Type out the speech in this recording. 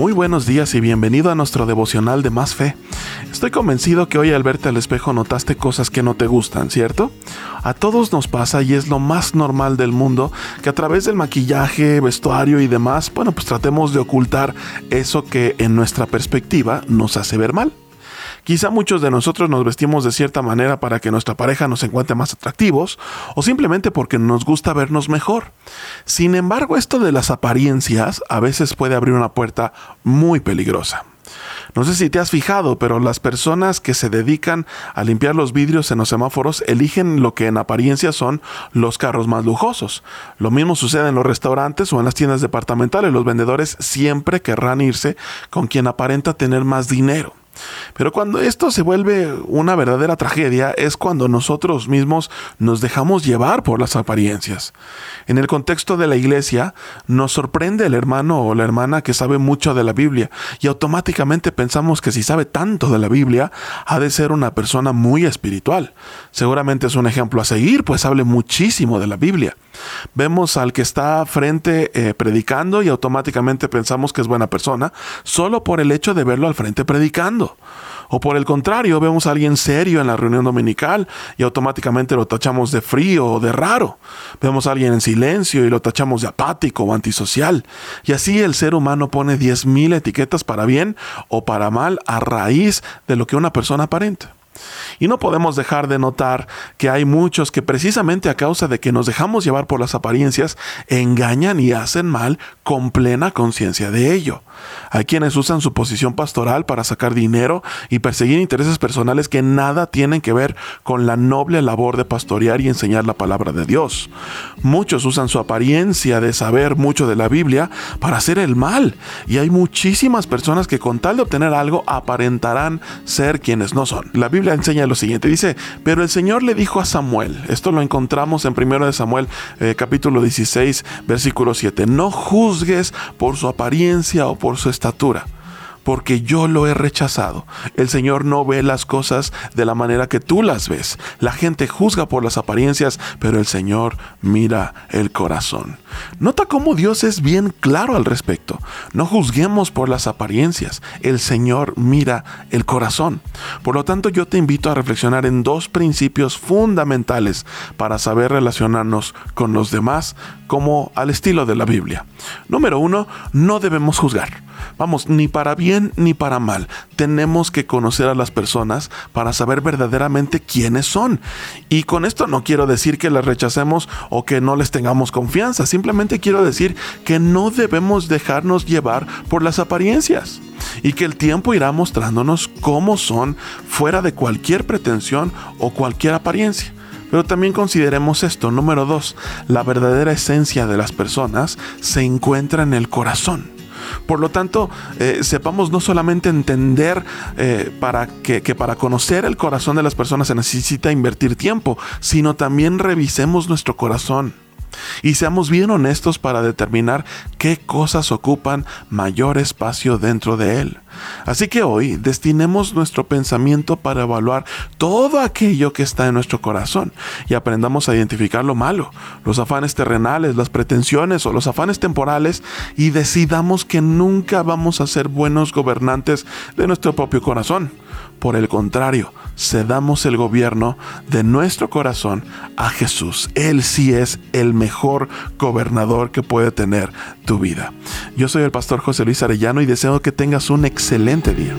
Muy buenos días y bienvenido a nuestro devocional de Más Fe. Estoy convencido que hoy al verte al espejo notaste cosas que no te gustan, ¿cierto? A todos nos pasa y es lo más normal del mundo que a través del maquillaje, vestuario y demás, bueno, pues tratemos de ocultar eso que en nuestra perspectiva nos hace ver mal. Quizá muchos de nosotros nos vestimos de cierta manera para que nuestra pareja nos encuentre más atractivos o simplemente porque nos gusta vernos mejor. Sin embargo, esto de las apariencias a veces puede abrir una puerta muy peligrosa. No sé si te has fijado, pero las personas que se dedican a limpiar los vidrios en los semáforos eligen lo que en apariencia son los carros más lujosos. Lo mismo sucede en los restaurantes o en las tiendas departamentales. Los vendedores siempre querrán irse con quien aparenta tener más dinero. Pero cuando esto se vuelve una verdadera tragedia es cuando nosotros mismos nos dejamos llevar por las apariencias. En el contexto de la iglesia, nos sorprende el hermano o la hermana que sabe mucho de la Biblia y automáticamente pensamos que si sabe tanto de la Biblia, ha de ser una persona muy espiritual. Seguramente es un ejemplo a seguir, pues hable muchísimo de la Biblia. Vemos al que está frente eh, predicando y automáticamente pensamos que es buena persona solo por el hecho de verlo al frente predicando. O por el contrario, vemos a alguien serio en la reunión dominical y automáticamente lo tachamos de frío o de raro. Vemos a alguien en silencio y lo tachamos de apático o antisocial. Y así el ser humano pone 10.000 etiquetas para bien o para mal a raíz de lo que una persona aparenta. Y no podemos dejar de notar que hay muchos que precisamente a causa de que nos dejamos llevar por las apariencias, engañan y hacen mal con plena conciencia de ello. Hay quienes usan su posición pastoral para sacar dinero y perseguir intereses personales que nada tienen que ver con la noble labor de pastorear y enseñar la palabra de Dios. Muchos usan su apariencia de saber mucho de la Biblia para hacer el mal y hay muchísimas personas que con tal de obtener algo aparentarán ser quienes no son. La Biblia enseña lo siguiente, dice, pero el Señor le dijo a Samuel, esto lo encontramos en 1 de Samuel eh, capítulo 16 versículo 7, no juzgues por su apariencia o por su estatura porque yo lo he rechazado. El Señor no ve las cosas de la manera que tú las ves. La gente juzga por las apariencias, pero el Señor mira el corazón. Nota cómo Dios es bien claro al respecto. No juzguemos por las apariencias. El Señor mira el corazón. Por lo tanto, yo te invito a reflexionar en dos principios fundamentales para saber relacionarnos con los demás como al estilo de la Biblia. Número uno, no debemos juzgar. Vamos, ni para bien ni para mal. Tenemos que conocer a las personas para saber verdaderamente quiénes son. Y con esto no quiero decir que las rechacemos o que no les tengamos confianza. Simplemente quiero decir que no debemos dejarnos llevar por las apariencias y que el tiempo irá mostrándonos cómo son fuera de cualquier pretensión o cualquier apariencia. Pero también consideremos esto, número dos, la verdadera esencia de las personas se encuentra en el corazón. Por lo tanto, eh, sepamos no solamente entender eh, para que, que para conocer el corazón de las personas se necesita invertir tiempo, sino también revisemos nuestro corazón y seamos bien honestos para determinar qué cosas ocupan mayor espacio dentro de él. Así que hoy destinemos nuestro pensamiento para evaluar todo aquello que está en nuestro corazón y aprendamos a identificar lo malo, los afanes terrenales, las pretensiones o los afanes temporales y decidamos que nunca vamos a ser buenos gobernantes de nuestro propio corazón. Por el contrario, cedamos el gobierno de nuestro corazón a Jesús. Él sí es el mejor gobernador que puede tener tu vida. Yo soy el pastor José Luis Arellano y deseo que tengas un excelente día.